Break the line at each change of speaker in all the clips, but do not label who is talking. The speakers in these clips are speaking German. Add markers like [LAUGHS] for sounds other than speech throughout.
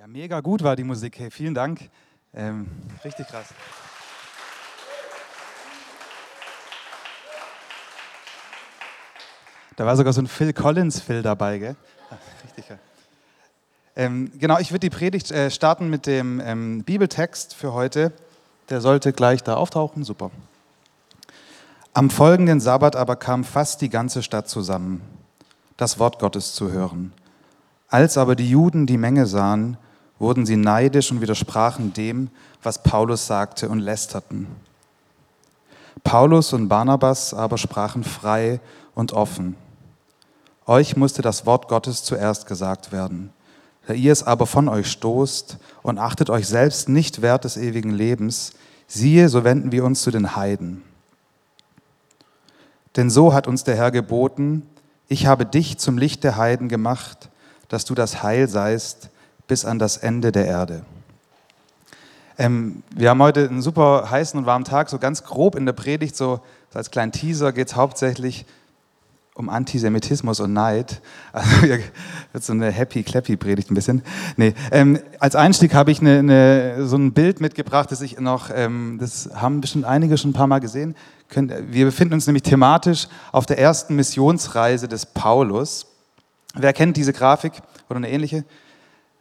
Ja, mega gut war die Musik. Hey, vielen Dank. Ähm, richtig krass. Da war sogar so ein Phil Collins-Phil dabei, gell? Ach, richtig geil. Ähm, genau, ich würde die Predigt äh, starten mit dem ähm, Bibeltext für heute. Der sollte gleich da auftauchen. Super. Am folgenden Sabbat aber kam fast die ganze Stadt zusammen, das Wort Gottes zu hören. Als aber die Juden die Menge sahen, wurden sie neidisch und widersprachen dem, was Paulus sagte und lästerten. Paulus und Barnabas aber sprachen frei und offen. Euch musste das Wort Gottes zuerst gesagt werden. Da ihr es aber von euch stoßt und achtet euch selbst nicht wert des ewigen Lebens, siehe, so wenden wir uns zu den Heiden. Denn so hat uns der Herr geboten, ich habe dich zum Licht der Heiden gemacht, dass du das Heil seist bis an das Ende der Erde. Ähm, wir haben heute einen super heißen und warmen Tag, so ganz grob in der Predigt, so, als kleinen Teaser geht es hauptsächlich um Antisemitismus und Neid. [LAUGHS] Also wird so eine happy-clappy-Predigt ein bisschen. Nee, ähm, als Einstieg habe ich eine, eine, so ein Bild mitgebracht, das ich noch, ähm, das haben bestimmt einige schon ein paar Mal gesehen. Wir befinden uns nämlich thematisch auf der ersten Missionsreise des Paulus. Wer kennt diese Grafik oder eine ähnliche?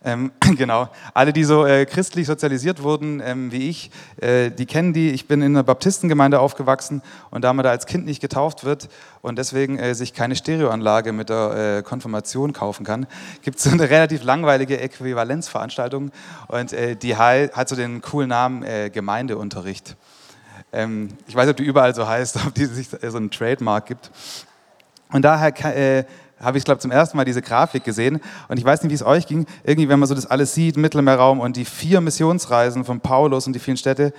Ähm, [CLEARS THROAT] genau, alle, die so äh, christlich sozialisiert wurden ähm, wie ich, äh, die kennen die. Ich bin in einer Baptistengemeinde aufgewachsen und da man da als Kind nicht getauft wird und deswegen äh, sich keine Stereoanlage mit der äh, Konfirmation kaufen kann, gibt es so eine relativ langweilige Äquivalenzveranstaltung und äh, die hat so den coolen Namen äh, Gemeindeunterricht. Ähm, ich weiß nicht, ob die überall so heißt, [LAUGHS] ob die sich so einen Trademark gibt. Und daher habe ich, glaube zum ersten Mal diese Grafik gesehen. Und ich weiß nicht, wie es euch ging. Irgendwie, wenn man so das alles sieht, Mittelmeerraum und die vier Missionsreisen von Paulus und die vielen Städte,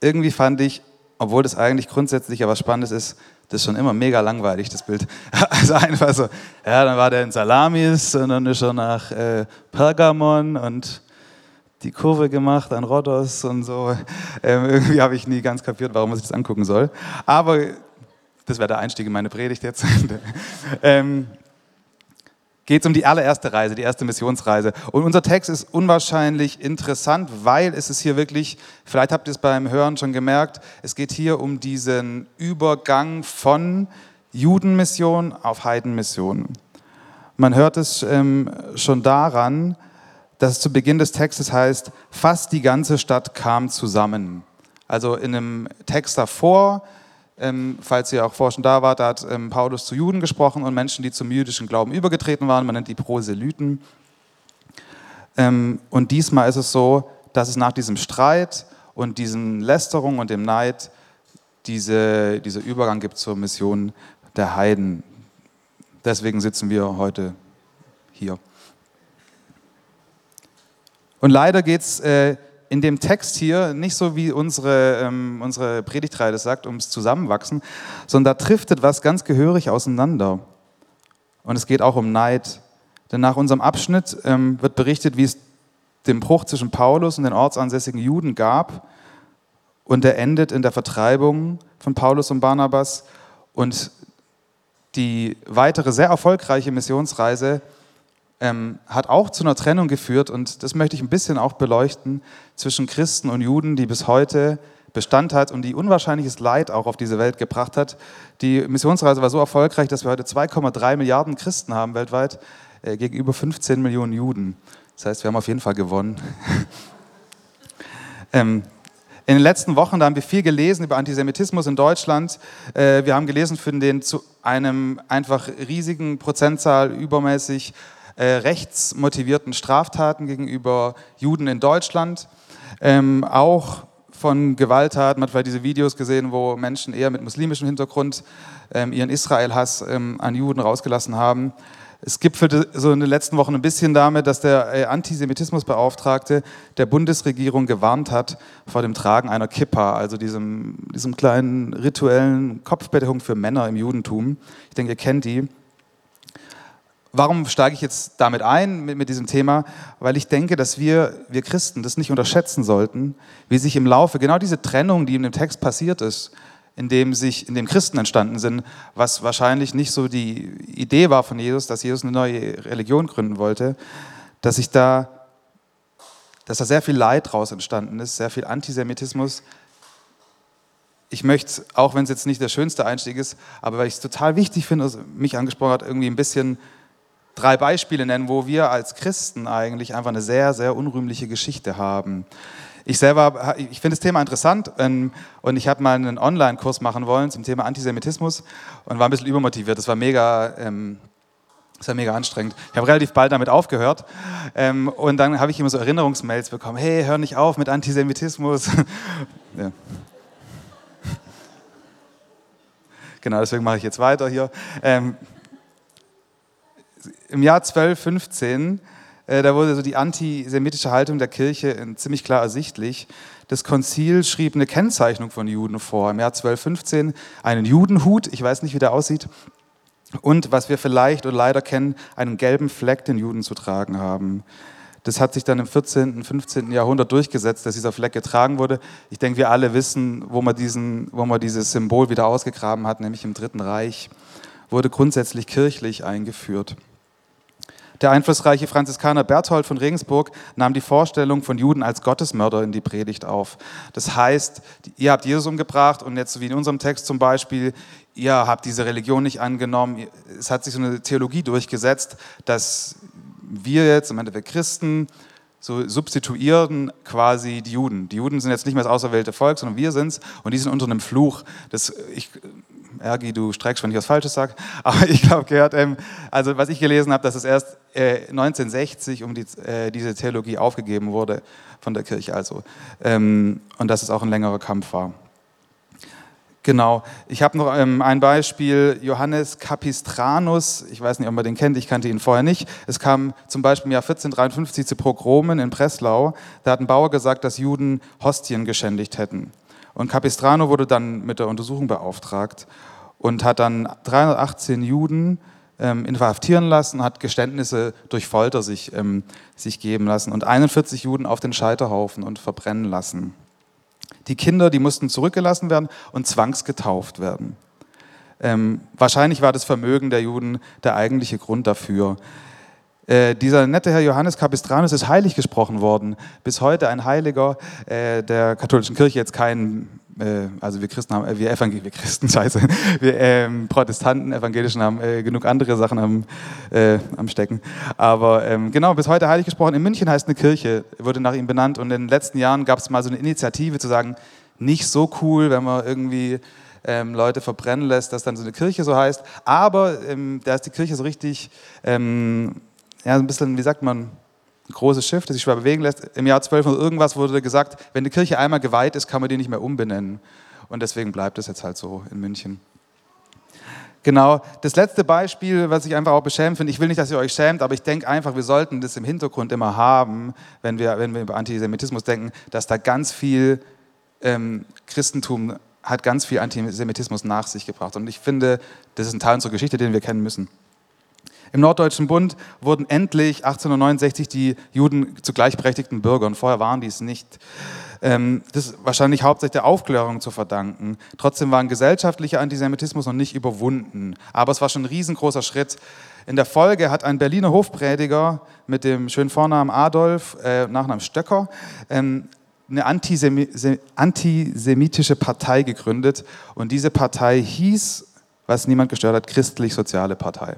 irgendwie fand ich, obwohl das eigentlich grundsätzlich aber Spannendes ist, das ist schon immer mega langweilig, das Bild. [LAUGHS] Also einfach so, ja, dann war der in Salamis und dann ist er nach äh, Pergamon und die Kurve gemacht an Rhodos und so. Ähm, irgendwie habe ich nie ganz kapiert, warum man sich das angucken soll. Aber das wäre der Einstieg in meine Predigt jetzt. [LAUGHS] ähm, geht es um die allererste Reise, die erste Missionsreise. Und unser Text ist unwahrscheinlich interessant, weil es ist hier wirklich, vielleicht habt ihr es beim Hören schon gemerkt, es geht hier um diesen Übergang von Judenmission auf Heidenmission. Man hört es ähm, schon daran, dass es zu Beginn des Textes heißt, fast die ganze Stadt kam zusammen. Also in einem Text davor ähm, falls ihr auch vorher schon da wart, da hat ähm, Paulus zu Juden gesprochen und Menschen, die zum jüdischen Glauben übergetreten waren. Man nennt die Proselyten. Ähm, und diesmal ist es so, dass es nach diesem Streit und diesen Lästerung und dem Neid diese, dieser Übergang gibt zur Mission der Heiden. Deswegen sitzen wir heute hier. Und leider geht es äh, in dem Text hier nicht so wie unsere, ähm, unsere Predigtreihe das sagt, ums Zusammenwachsen, sondern da driftet was ganz gehörig auseinander. Und es geht auch um Neid. Denn nach unserem Abschnitt ähm, wird berichtet, wie es den Bruch zwischen Paulus und den ortsansässigen Juden gab. Und der endet in der Vertreibung von Paulus und Barnabas. Und die weitere sehr erfolgreiche Missionsreise ähm, hat auch zu einer Trennung geführt, und das möchte ich ein bisschen auch beleuchten, zwischen Christen und Juden, die bis heute Bestand hat und die unwahrscheinliches Leid auch auf diese Welt gebracht hat. Die Missionsreise war so erfolgreich, dass wir heute 2,3 Milliarden Christen haben weltweit äh, gegenüber 15 Millionen Juden. Das heißt, wir haben auf jeden Fall gewonnen. [LAUGHS] ähm, in den letzten Wochen da haben wir viel gelesen über Antisemitismus in Deutschland. Äh, wir haben gelesen von den zu einem einfach riesigen Prozentzahl übermäßig äh, rechtsmotivierten Straftaten gegenüber Juden in Deutschland, ähm, auch von Gewalttaten. Man hat vielleicht diese Videos gesehen, wo Menschen eher mit muslimischem Hintergrund ähm, ihren Israel-Hass ähm, an Juden rausgelassen haben. Es gipfelte so in den letzten Wochen ein bisschen damit, dass der äh, Antisemitismusbeauftragte der Bundesregierung gewarnt hat vor dem Tragen einer Kippa, also diesem, diesem kleinen rituellen Kopfbedeckung für Männer im Judentum. Ich denke, ihr kennt die. Warum steige ich jetzt damit ein, mit, mit, diesem Thema? Weil ich denke, dass wir, wir Christen das nicht unterschätzen sollten, wie sich im Laufe genau diese Trennung, die in dem Text passiert ist, in dem sich, in dem Christen entstanden sind, was wahrscheinlich nicht so die Idee war von Jesus, dass Jesus eine neue Religion gründen wollte, dass sich da dass da sehr viel Leid daraus entstanden ist, sehr viel Antisemitismus. Ich möchte, auch wenn es jetzt nicht der schönste Einstieg ist, aber weil ich es total wichtig finde, also mich angesprochen hat, irgendwie ein bisschen drei Beispiele nennen, wo wir als Christen eigentlich einfach eine sehr, sehr unrühmliche Geschichte haben. Ich selber, ich finde das Thema interessant ähm, und ich habe mal einen Online-Kurs machen wollen zum Thema Antisemitismus und war ein bisschen übermotiviert. Das war mega, ähm, das war mega anstrengend. Ich habe relativ bald damit aufgehört ähm, und dann habe ich immer so Erinnerungsmails bekommen. Hey, hör nicht auf mit Antisemitismus. [LAUGHS] ja. Genau, deswegen mache ich jetzt weiter hier. Ähm, Im Jahr 1215 äh, da wurde so die antisemitische Haltung der Kirche ziemlich klar ersichtlich. Das Konzil schrieb eine Kennzeichnung von Juden vor. Im Jahr 1215 einen Judenhut, ich weiß nicht, wie der aussieht, und was wir vielleicht oder leider kennen, einen gelben Fleck, den Juden zu tragen haben. Das hat sich dann im 14., und 15. Jahrhundert durchgesetzt, dass dieser Fleck getragen wurde. Ich denke, wir alle wissen, wo man, diesen, wo man dieses Symbol wieder ausgegraben hat, nämlich im Dritten Reich, wurde grundsätzlich kirchlich eingeführt. Der einflussreiche Franziskaner Berthold von Regensburg nahm die Vorstellung von Juden als Gottesmörder in die Predigt auf. Das heißt, ihr habt Jesus umgebracht und jetzt wie in unserem Text zum Beispiel, ihr habt diese Religion nicht angenommen. Es hat sich so eine Theologie durchgesetzt, dass wir jetzt, im Endeffekt Christen, so substituieren quasi die Juden. Die Juden sind jetzt nicht mehr das auserwählte Volk, sondern wir sind es und die sind unter einem Fluch. Das, ich Ergi, du streckst, wenn ich was Falsches sage, [LAUGHS] aber ich glaube, gehört, ähm, also was ich gelesen habe, dass es erst äh, 1960 um die, äh, diese Theologie aufgegeben wurde von der Kirche, also ähm, und dass es auch ein längerer Kampf war. Genau. Ich habe noch ähm, ein Beispiel, Johannes Capistranus, ich weiß nicht, ob man den kennt, ich kannte ihn vorher nicht. Es kam zum Beispiel im Jahr 1453 zu Progromen in Breslau. Da hat ein Bauer gesagt, dass Juden Hostien geschändigt hätten. Und Capistrano wurde dann mit der Untersuchung beauftragt und hat dann 318 Juden ähm, inhaftieren lassen, hat Geständnisse durch Folter sich, ähm, sich geben lassen und 41 Juden auf den Scheiterhaufen und verbrennen lassen. Die Kinder, die mussten zurückgelassen werden und zwangsgetauft werden. Ähm, wahrscheinlich war das Vermögen der Juden der eigentliche Grund dafür. Äh, dieser nette Herr Johannes Capistranus ist heilig gesprochen worden. Bis heute ein Heiliger äh, der katholischen Kirche, jetzt kein, äh, also wir Christen haben, äh, wir Evangel wir Christen, [LAUGHS] scheiße, wir ähm, Protestanten, Evangelischen haben äh, genug andere Sachen am, äh, am Stecken. Aber ähm, genau, bis heute heilig gesprochen. In München heißt eine Kirche, wurde nach ihm benannt und in den letzten Jahren gab es mal so eine Initiative zu sagen, nicht so cool, wenn man irgendwie ähm, Leute verbrennen lässt, dass dann so eine Kirche so heißt. Aber ähm, da ist die Kirche so richtig ähm, ja, ein bisschen, wie sagt man, ein großes Schiff, das sich schwer bewegen lässt. Im Jahr 1200 irgendwas wurde gesagt, wenn die Kirche einmal geweiht ist, kann man die nicht mehr umbenennen. Und deswegen bleibt es jetzt halt so in München. Genau, das letzte Beispiel, was ich einfach auch beschämt finde, ich will nicht, dass ihr euch schämt, aber ich denke einfach, wir sollten das im Hintergrund immer haben, wenn wir, wenn wir über Antisemitismus denken, dass da ganz viel ähm, Christentum hat ganz viel Antisemitismus nach sich gebracht. Und ich finde, das ist ein Teil unserer Geschichte, den wir kennen müssen. Im Norddeutschen Bund wurden endlich 1869 die Juden zu gleichberechtigten Bürgern. Vorher waren die es nicht. Ähm, das ist wahrscheinlich hauptsächlich der Aufklärung zu verdanken. Trotzdem war ein gesellschaftlicher Antisemitismus noch nicht überwunden. Aber es war schon ein riesengroßer Schritt. In der Folge hat ein Berliner Hofprediger mit dem schönen Vornamen Adolf, äh, Nachnamen Stöcker, ähm, eine antisemitische Partei gegründet. Und diese Partei hieß, was niemand gestört hat, Christlich-Soziale Partei.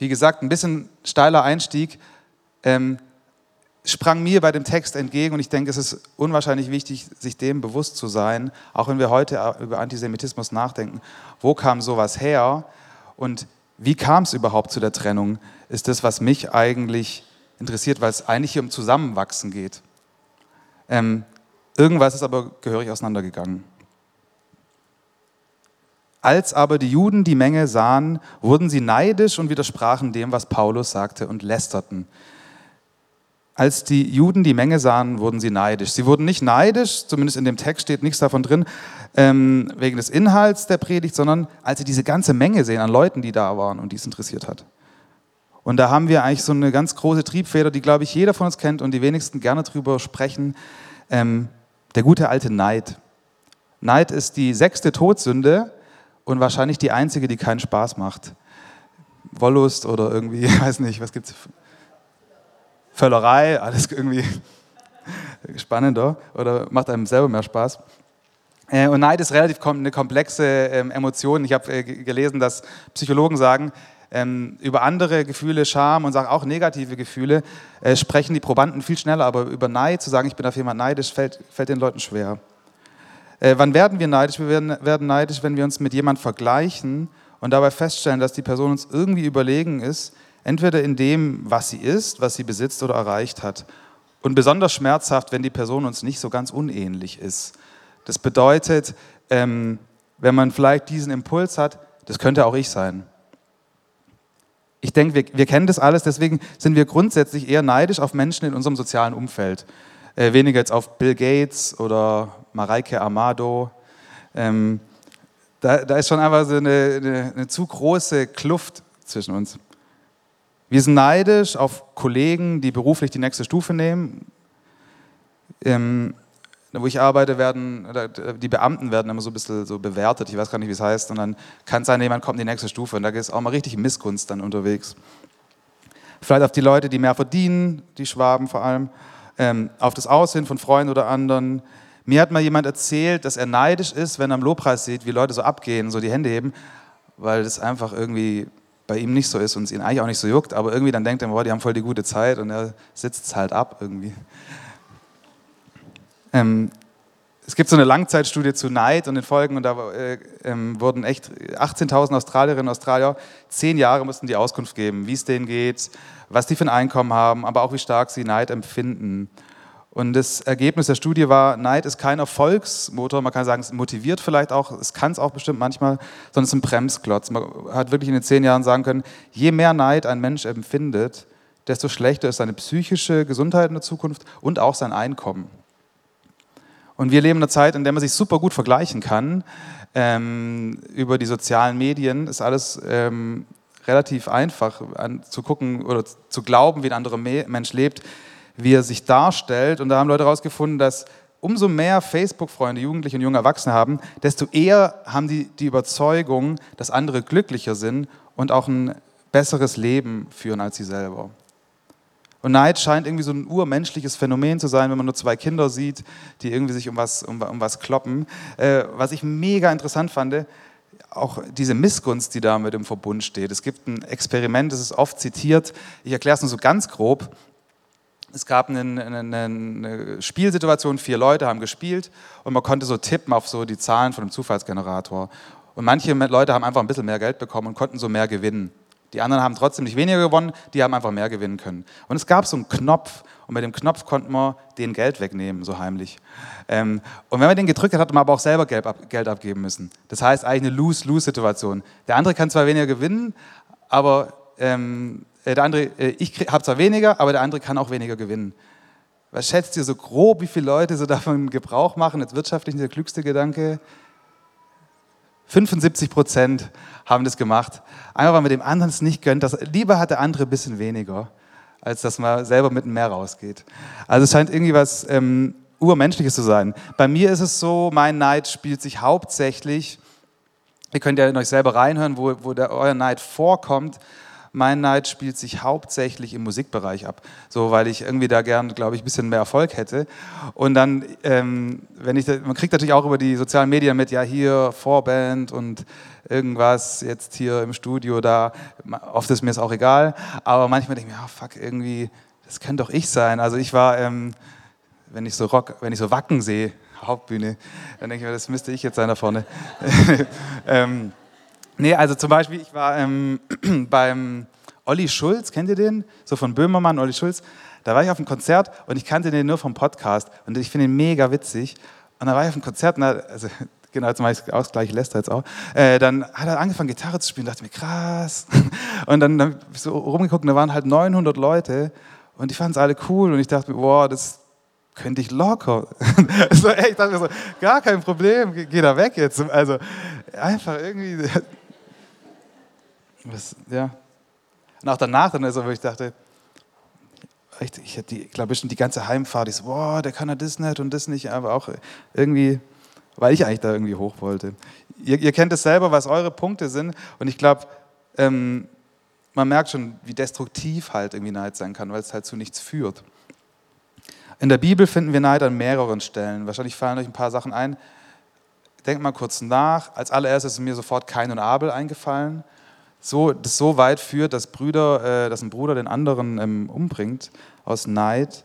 Wie gesagt, ein bisschen steiler Einstieg, ähm, sprang mir bei dem Text entgegen und ich denke, es ist unwahrscheinlich wichtig, sich dem bewusst zu sein, auch wenn wir heute über Antisemitismus nachdenken. Wo kam sowas her und wie kam es überhaupt zu der Trennung? Ist das, was mich eigentlich interessiert, weil es eigentlich hier um Zusammenwachsen geht. Ähm, irgendwas ist aber gehörig auseinandergegangen. Als aber die Juden die Menge sahen, wurden sie neidisch und widersprachen dem, was Paulus sagte und lästerten. Als die Juden die Menge sahen, wurden sie neidisch. Sie wurden nicht neidisch, zumindest in dem Text steht nichts davon drin, ähm, wegen des Inhalts der Predigt, sondern als sie diese ganze Menge sehen an Leuten, die da waren und die es interessiert hat. Und da haben wir eigentlich so eine ganz große Triebfeder, die, glaube ich, jeder von uns kennt und die wenigsten gerne drüber sprechen. Ähm, der gute alte Neid. Neid ist die sechste Todsünde und wahrscheinlich die einzige, die keinen Spaß macht. Wollust oder irgendwie, [LAUGHS] weiß nicht, was gibt es? Völlerei, alles irgendwie [LAUGHS] spannender oder macht einem selber mehr Spaß. Äh, und Neid ist relativ eine komplexe ähm, Emotion. Ich habe äh, gelesen, dass Psychologen sagen, ähm, über andere Gefühle, Scham und auch negative Gefühle äh, sprechen die Probanden viel schneller, aber über Neid zu sagen, ich bin auf jemand neidisch, fällt, fällt den Leuten schwer. Wann werden wir neidisch? Wir werden, werden neidisch, wenn wir uns mit jemandem vergleichen und dabei feststellen, dass die Person uns irgendwie überlegen ist, entweder in dem, was sie ist, was sie besitzt oder erreicht hat. Und besonders schmerzhaft, wenn die Person uns nicht so ganz unähnlich ist. Das bedeutet, ähm, wenn man vielleicht diesen Impuls hat, das könnte auch ich sein. Ich denke, wir, wir, kennen das alles, deswegen sind wir grundsätzlich eher neidisch auf Menschen in unserem sozialen Umfeld. Äh, weniger jetzt auf Bill Gates oder Mareike Amado. Ähm, da, da, ist schon einfach so eine, eine, eine zu große Kluft zwischen uns. Wir sind neidisch auf Kollegen, die beruflich die nächste Stufe nehmen. Ähm, wo ich arbeite, werden die Beamten werden immer so ein bisschen so bewertet. Ich weiß gar nicht, wie es heißt. Und dann kann es sein, jemand kommt in die nächste Stufe. Und da ist auch mal richtig Missgunst dann unterwegs. Vielleicht auf die Leute, die mehr verdienen, die Schwaben vor allem, ähm, auf das Aussehen von Freunden oder anderen. Mir hat mal jemand erzählt, dass er neidisch ist, wenn er am Lobpreis sieht, wie Leute so abgehen, so die Hände heben, weil das einfach irgendwie bei ihm nicht so ist und es ihn eigentlich auch nicht so juckt, aber irgendwie dann denkt er, boah, die haben voll die gute Zeit und er sitzt es halt ab irgendwie. Ähm, es gibt so eine Langzeitstudie zu Neid und den Folgen und da äh, ähm, wurden echt 18.000 Australierinnen und Australier, zehn Jahre mussten die Auskunft geben, wie es denen geht, was die für ein Einkommen haben, aber auch wie stark sie Neid empfinden. Und das Ergebnis der Studie war, Neid ist kein Erfolgsmotor, man kann sagen, es motiviert vielleicht auch, es kann es auch bestimmt manchmal, sondern es ist ein Bremsklotz. Man hat wirklich in den zehn Jahren sagen können, je mehr Neid ein Mensch empfindet, desto schlechter ist seine psychische Gesundheit in der Zukunft und auch sein Einkommen. Und wir leben in einer Zeit, in der man sich super gut vergleichen kann. Ähm, über die sozialen Medien ist alles ähm, relativ einfach an, zu gucken oder zu glauben, wie ein anderer Mensch lebt wie er sich darstellt. Und da haben Leute herausgefunden, dass umso mehr Facebook-Freunde Jugendliche und junge Erwachsene haben, desto eher haben die die Überzeugung, dass andere glücklicher sind und auch ein besseres Leben führen als sie selber. Und Neid scheint irgendwie so ein urmenschliches Phänomen zu sein, wenn man nur zwei Kinder sieht, die irgendwie sich um was, um, um was kloppen. Äh, was ich mega interessant fand, auch diese Missgunst, die da mit im Verbund steht. Es gibt ein Experiment, das ist oft zitiert. Ich erkläre es nur so ganz grob. Es gab eine, eine, eine, Spielsituation, vier Leute haben gespielt und man konnte so tippen auf so die Zahlen von dem Zufallsgenerator. Und manche Leute haben einfach ein bisschen mehr Geld bekommen und konnten so mehr gewinnen. Die anderen haben trotzdem nicht weniger gewonnen, die haben einfach mehr gewinnen können. Und es gab so einen Knopf und mit dem Knopf konnte man den Geld wegnehmen, so heimlich. Ähm, und wenn man den gedrückt hat, hat man aber auch selber Geld abgeben müssen. Das heißt eigentlich eine Lose-Lose-Situation. Der andere kann zwar weniger gewinnen, aber ähm, äh, der andere, äh, ich habe zwar weniger, aber der andere kann auch weniger gewinnen. Was schätzt ihr so grob, wie viele Leute so davon Gebrauch machen? Jetzt wirtschaftlich der klügste Gedanke. 75 Prozent haben das gemacht. Einfach weil man dem anderen es nicht gönnt. Das, lieber hat der andere ein bisschen weniger, als dass man selber mit Meer rausgeht. Also es scheint irgendwie was ähm, Urmenschliches zu sein. Bei mir ist es so, mein Neid spielt sich hauptsächlich, ihr könnt ja in euch selber reinhören, wo, wo der, euer Neid vorkommt, mein Neid spielt sich hauptsächlich im Musikbereich ab, so weil ich irgendwie da gern, glaube ich, ein bisschen mehr Erfolg hätte. Und dann, ähm, wenn ich, man kriegt natürlich auch über die sozialen Medien mit, ja hier Vorband und irgendwas jetzt hier im Studio da. Oft ist mir es auch egal, aber manchmal denke ich mir, ja fuck, irgendwie, das könnte doch ich sein. Also ich war, ähm, wenn ich so Rock, wenn ich so Wacken sehe, Hauptbühne, dann denke ich mir, das müsste ich jetzt sein da vorne. [LAUGHS] ähm, Nee, also zum Beispiel, ich war ähm, [CLEARS THROAT] beim Olli Schulz, kennt ihr den? So von Böhmermann, Olli Schulz. Da war ich auf einem Konzert und ich kannte den nur vom Podcast und ich finde ihn mega witzig. Und da war ich auf einem Konzert, und da, also [LAUGHS] genau, jetzt mache ich auch gleich Lester jetzt auch. Äh, dann hat er angefangen, Gitarre zu spielen, dachte mir, krass. [LAUGHS] Und dann habe ich so rumgeguckt und da waren halt 900 Leute und die fanden es alle cool und ich dachte mir, wow, das könnte ich locker. [LAUGHS] so, ey, ich dachte mir so, gar kein Problem, geh da weg jetzt. Also einfach irgendwie das, ja. Und auch danach, dann also, wo ich dachte, echt, ich hätte, glaube ich, die ganze Heimfahrt, ich so, boah, der kann ja das nicht und das nicht, aber auch irgendwie, weil ich eigentlich da irgendwie hoch wollte. Ihr, ihr kennt es selber, was eure Punkte sind und ich glaube, ähm, man merkt schon, wie destruktiv halt irgendwie Neid sein kann, weil es halt zu nichts führt. In der Bibel finden wir Neid an mehreren Stellen. Wahrscheinlich fallen euch ein paar Sachen ein. Denkt mal kurz nach. Als allererstes ist mir sofort Kain und Abel eingefallen. So, das so weit führt, dass, Brüder, äh, dass ein Bruder den anderen ähm, umbringt aus Neid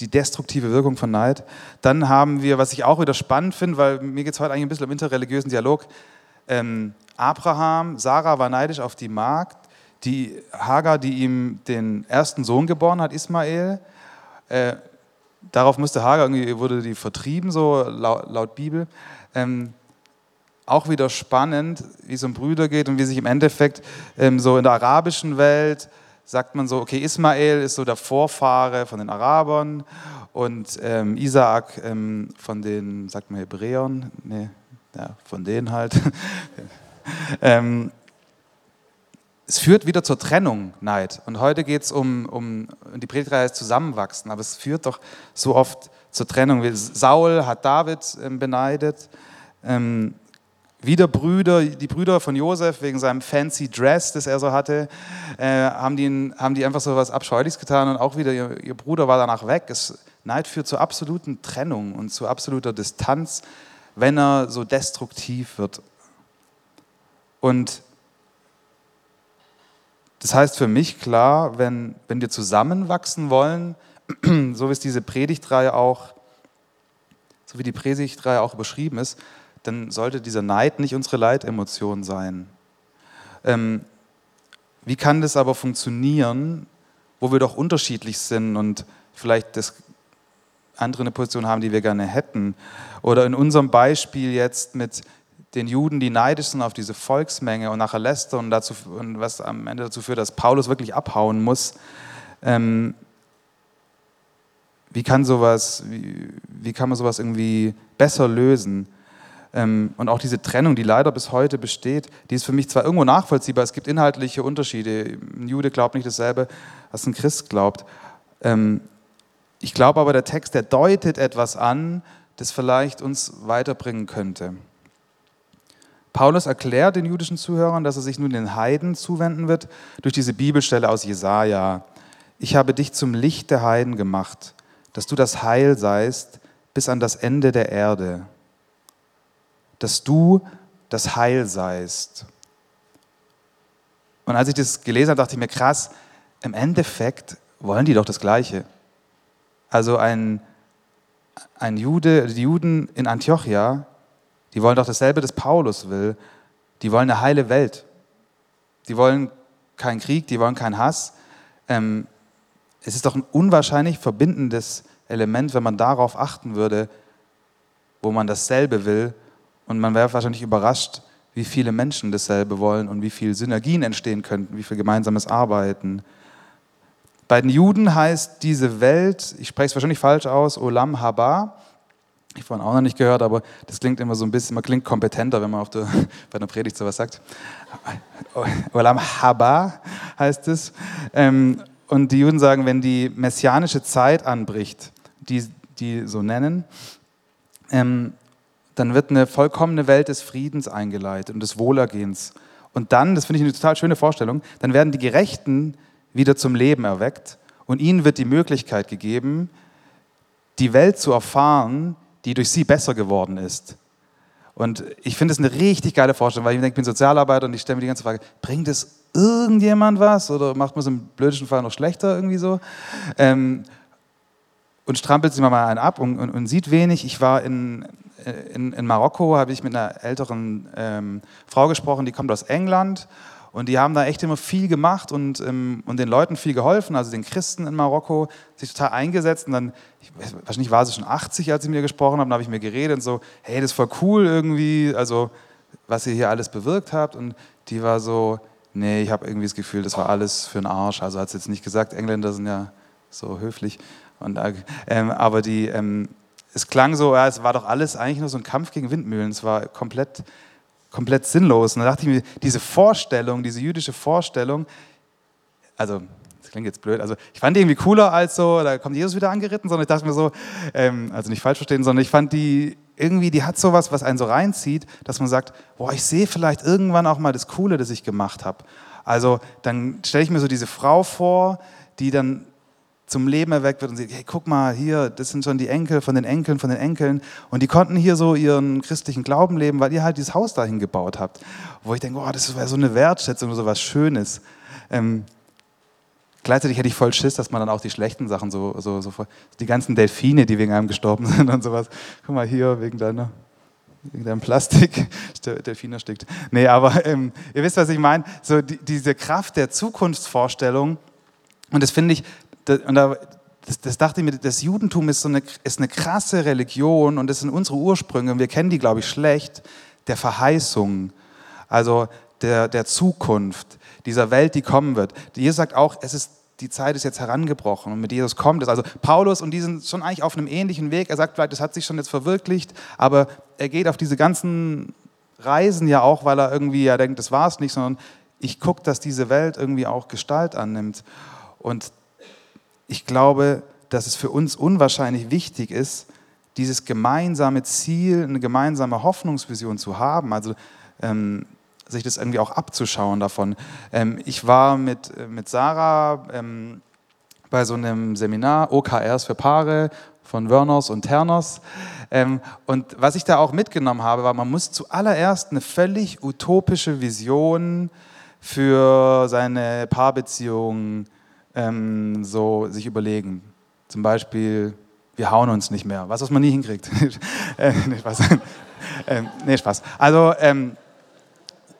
die destruktive Wirkung von Neid. Dann haben wir, was ich auch wieder spannend finde, weil mir geht es heute eigentlich ein bisschen um interreligiösen Dialog. Ähm, Abraham, Sarah war neidisch auf die Magd, die Hagar, die ihm den ersten Sohn geboren hat, Ismael. Äh, darauf musste Hagar irgendwie, wurde die vertrieben, so laut, laut Bibel. Ähm, auch wieder spannend, wie es um Brüder geht und wie sich im Endeffekt ähm, so in der arabischen Welt sagt man so, okay, Ismael ist so der Vorfahre von den Arabern und ähm, Isaak ähm, von den, sagt man Hebräern, nee, ja, von denen halt. [LAUGHS] ähm, es führt wieder zur Trennung, Neid. Und heute geht es um, um, die Predigtreihe heißt Zusammenwachsen, aber es führt doch so oft zur Trennung. Saul hat David ähm, beneidet. Ähm, wieder Brüder, die Brüder von Josef wegen seinem fancy Dress, das er so hatte, äh, haben, die, haben die einfach so was Abscheuliches getan und auch wieder ihr, ihr Bruder war danach weg. Es, Neid führt zur absoluten Trennung und zu absoluter Distanz, wenn er so destruktiv wird. Und das heißt für mich klar, wenn, wenn wir zusammenwachsen wollen, [CLEARS THROAT] so wie es diese Predigtreihe auch, so wie die Predigtreihe auch überschrieben ist, dann sollte dieser Neid nicht unsere Leitemotion sein. Ähm, wie kann das aber funktionieren, wo wir doch unterschiedlich sind und vielleicht das andere eine Position haben, die wir gerne hätten? Oder in unserem Beispiel jetzt mit den Juden, die neidisch sind auf diese Volksmenge und nachher lästern und, dazu, und was am Ende dazu führt, dass Paulus wirklich abhauen muss. Ähm, wie kann sowas, wie, wie kann man sowas irgendwie besser lösen? Ähm, und auch diese Trennung, die leider bis heute besteht, die ist für mich zwar irgendwo nachvollziehbar, es gibt inhaltliche Unterschiede. Ein Jude glaubt nicht dasselbe, was ein Christ glaubt. Ähm, ich glaube aber, der Text, der deutet etwas an, das vielleicht uns weiterbringen könnte. Paulus erklärt den jüdischen Zuhörern, dass er sich nun den Heiden zuwenden wird durch diese Bibelstelle aus Jesaja. Ich habe dich zum Licht der Heiden gemacht, dass du das Heil seist bis an das Ende der Erde dass du das Heil seist. Und als ich das gelesen habe, dachte ich mir, krass, im Endeffekt wollen die doch das Gleiche. Also ein, ein Jude, die Juden in Antiochia, die wollen doch dasselbe, das Paulus will. Die wollen eine heile Welt. Die wollen keinen Krieg, die wollen keinen Hass. Ähm, es ist doch ein unwahrscheinlich verbindendes Element, wenn man darauf achten würde, wo man dasselbe will und man wäre wahrscheinlich überrascht, wie viele Menschen dasselbe wollen und wie viele Synergien entstehen könnten, wie viel gemeinsames Arbeiten. Bei den Juden heißt diese Welt, ich spreche es wahrscheinlich falsch aus, Olam Haba. Ich vorhin auch noch nicht gehört, aber das klingt immer so ein bisschen, man klingt kompetenter, wenn man auf der, [LAUGHS] bei einer Predigt sowas sagt. Olam Haba heißt es. Ähm, und die Juden sagen, wenn die messianische Zeit anbricht, die die so nennen, ähm, dann wird eine vollkommene Welt des Friedens eingeleitet und des Wohlergehens. Und dann, das finde ich eine total schöne Vorstellung, dann werden die Gerechten wieder zum Leben erweckt und ihnen wird die Möglichkeit gegeben, die Welt zu erfahren, die durch sie besser geworden ist. Und ich finde es eine richtig geile Vorstellung, weil ich denke, ich bin Sozialarbeiter und ich stelle mir die ganze Frage, bringt es irgendjemand was oder macht man es im blödischen Fall noch schlechter irgendwie so? Ähm, und strampelt sich mal einen ab und, und, und, sieht wenig. Ich war in, in, in Marokko habe ich mit einer älteren ähm, Frau gesprochen, die kommt aus England. Und die haben da echt immer viel gemacht und, ähm, und den Leuten viel geholfen, also den Christen in Marokko, sich total eingesetzt. Und dann, ich, wahrscheinlich war sie schon 80, als sie mit mir gesprochen haben, da habe ich mir geredet und so, hey, das ist voll cool irgendwie, also was ihr hier alles bewirkt habt. Und die war so, nee, ich habe irgendwie das Gefühl, das war alles für den Arsch, also hat sie jetzt nicht gesagt, Engländer sind ja so höflich, und, äh, ähm, aber die, ähm, es klang so, ja, es war doch alles eigentlich nur so ein Kampf gegen Windmühlen. Es war komplett, komplett sinnlos. Und da dachte ich mir, diese Vorstellung, diese jüdische Vorstellung, also das klingt jetzt blöd, also ich fand die irgendwie cooler als so, da kommt Jesus wieder angeritten, sondern ich dachte mir so, ähm, also nicht falsch verstehen, sondern ich fand die irgendwie, die hat sowas, was einen so reinzieht, dass man sagt, boah, ich sehe vielleicht irgendwann auch mal das Coole, das ich gemacht habe. Also dann stelle ich mir so diese Frau vor, die dann zum Leben erweckt wird und sagt, hey, guck mal, hier, das sind schon die Enkel von den Enkeln von den Enkeln. Und die konnten hier so ihren christlichen Glauben leben, weil ihr halt dieses Haus dahin gebaut habt. Wo ich denke, oh, das wäre so eine Wertschätzung, so was Schönes. Ähm, gleichzeitig hätte ich voll Schiss, dass man dann auch die schlechten Sachen so, so, so die ganzen Delfine, die wegen einem gestorben [LAUGHS] sind und sowas. Guck mal hier, wegen deiner, wegen deinem Plastik, [LAUGHS] der Delfin erstickt. Nee, aber ähm, ihr wisst, was ich meine. So die, diese Kraft der Zukunftsvorstellung, und das finde ich, und da, das, das, dachte ich mir, das Judentum ist, so eine, ist eine krasse Religion und das sind unsere Ursprünge und wir kennen die, glaube ich, schlecht, der Verheißung, also der, der Zukunft, dieser Welt, die kommen wird. Jesus sagt auch, es ist, die Zeit ist jetzt herangebrochen und mit Jesus kommt es. Also Paulus und die sind schon eigentlich auf einem ähnlichen Weg. Er sagt vielleicht, das hat sich schon jetzt verwirklicht, aber er geht auf diese ganzen Reisen ja auch, weil er irgendwie ja denkt, das war es nicht, sondern ich gucke, dass diese Welt irgendwie auch Gestalt annimmt. Und ich glaube, dass es für uns unwahrscheinlich wichtig ist, dieses gemeinsame Ziel, eine gemeinsame Hoffnungsvision zu haben. Also ähm, sich das irgendwie auch abzuschauen davon. Ähm, ich war mit, mit Sarah ähm, bei so einem Seminar, OKRs für Paare von Werners und Terners. Ähm, und was ich da auch mitgenommen habe, war, man muss zuallererst eine völlig utopische Vision für seine Paarbeziehung ähm, so sich überlegen. Zum Beispiel, wir hauen uns nicht mehr, was, was man nie hinkriegt. [LAUGHS] äh, nee, Spaß. [LAUGHS] ähm, nee, Spaß. Also, ähm,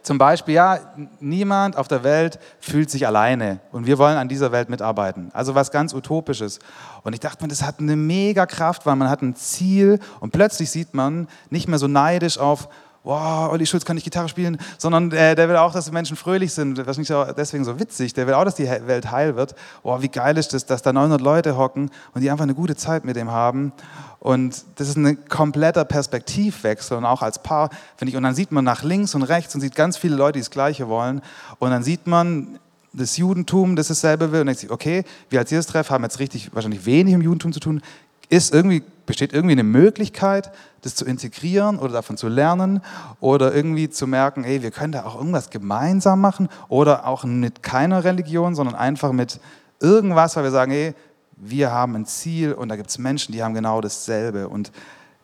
zum Beispiel, ja, niemand auf der Welt fühlt sich alleine und wir wollen an dieser Welt mitarbeiten. Also was ganz Utopisches. Und ich dachte mir, das hat eine mega Kraft, weil man hat ein Ziel und plötzlich sieht man nicht mehr so neidisch auf, wow, Olli Schulz kann nicht Gitarre spielen, sondern äh, der will auch, dass die Menschen fröhlich sind. Ist nicht deswegen so witzig. Der will auch, dass die Welt heil wird. Wow, wie geil ist das, dass da 900 Leute hocken und die einfach eine gute Zeit mit dem haben. Und das ist ein kompletter Perspektivwechsel und auch als Paar, finde ich. Und dann sieht man nach links und rechts und sieht ganz viele Leute, die das Gleiche wollen. Und dann sieht man das Judentum, das dasselbe will. Und denkt sich, okay, wir als Jesus-Treff haben jetzt richtig wahrscheinlich wenig im Judentum zu tun. Ist irgendwie, besteht irgendwie eine Möglichkeit, das zu integrieren oder davon zu lernen oder irgendwie zu merken, ey, wir können da auch irgendwas gemeinsam machen oder auch mit keiner Religion, sondern einfach mit irgendwas, weil wir sagen, ey, wir haben ein Ziel und da gibt es Menschen, die haben genau dasselbe. Und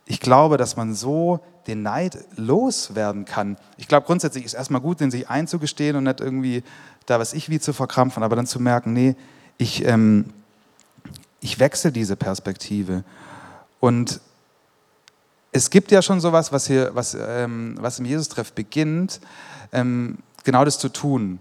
ich glaube, dass man so den Neid loswerden kann. Ich glaube, grundsätzlich ist es erstmal gut, den sich einzugestehen und nicht irgendwie da was ich wie zu verkrampfen, aber dann zu merken, nee, ich, ähm, ich wechsle diese Perspektive. Und es gibt ja schon sowas, was, hier, was, ähm, was im Jesus-Treff beginnt, ähm, genau das zu tun.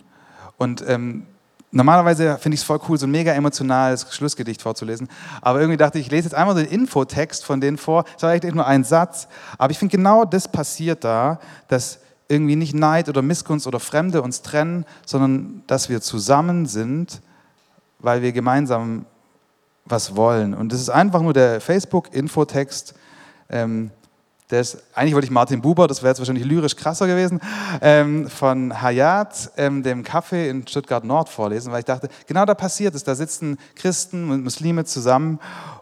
Und ähm, normalerweise finde ich es voll cool, so ein mega emotionales Schlussgedicht vorzulesen. Aber irgendwie dachte ich, ich lese jetzt einmal den Infotext von denen vor. Das war eigentlich nur ein Satz. Aber ich finde, genau das passiert da, dass irgendwie nicht Neid oder Missgunst oder Fremde uns trennen, sondern dass wir zusammen sind, weil wir gemeinsam was wollen. Und das ist einfach nur der Facebook-Infotext. Ähm, das, eigentlich wollte ich Martin Buber, das wäre jetzt wahrscheinlich lyrisch krasser gewesen, ähm, von Hayat, ähm, dem Café in Stuttgart Nord vorlesen, weil ich dachte, genau da passiert es. Da sitzen Christen und Muslime zusammen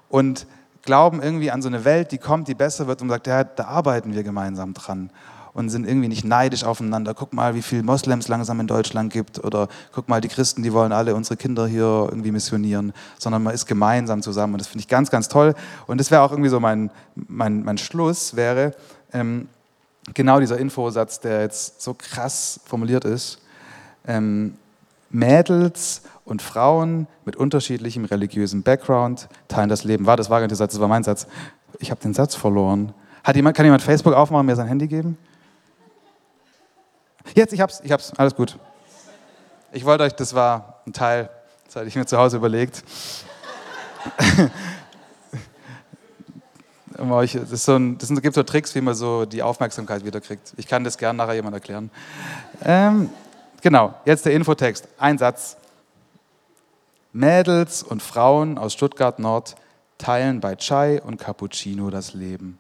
und glauben irgendwie an so eine Welt, die kommt, die besser wird und sagt, ja, da arbeiten wir gemeinsam dran und sind irgendwie nicht neidisch aufeinander. Guck mal, wie viele Moslems langsam in Deutschland gibt oder guck mal, die Christen, die wollen alle unsere Kinder hier irgendwie missionieren, sondern man ist gemeinsam zusammen und das finde ich ganz, ganz toll. Und das wäre auch irgendwie so mein, mein, mein Schluss, wäre ähm, genau dieser Infosatz, der jetzt so krass formuliert ist. Ähm, Mädels und Frauen mit unterschiedlichem religiösem Background teilen das Leben. War das war gar nicht der Satz, das war mein Satz. Ich habe den Satz verloren. Hat jemand, kann jemand Facebook aufmachen und mir sein Handy geben? Jetzt, ich hab's, ich hab's, alles gut. Ich wollte euch, das war ein Teil, das hatte ich mir zu Hause überlegt. [LAUGHS] um euch, das, so ein, das gibt so Tricks, wie man so die Aufmerksamkeit wiederkriegt. Ich kann das gerne nachher jemand erklären. Ähm, genau, jetzt der Infotext. Ein Satz. Mädels und Frauen aus Stuttgart Nord teilen bei Chai und Cappuccino das Leben.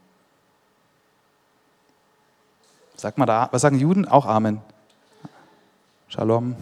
Sag mal da, was sagen Juden? Auch Amen. Shalom.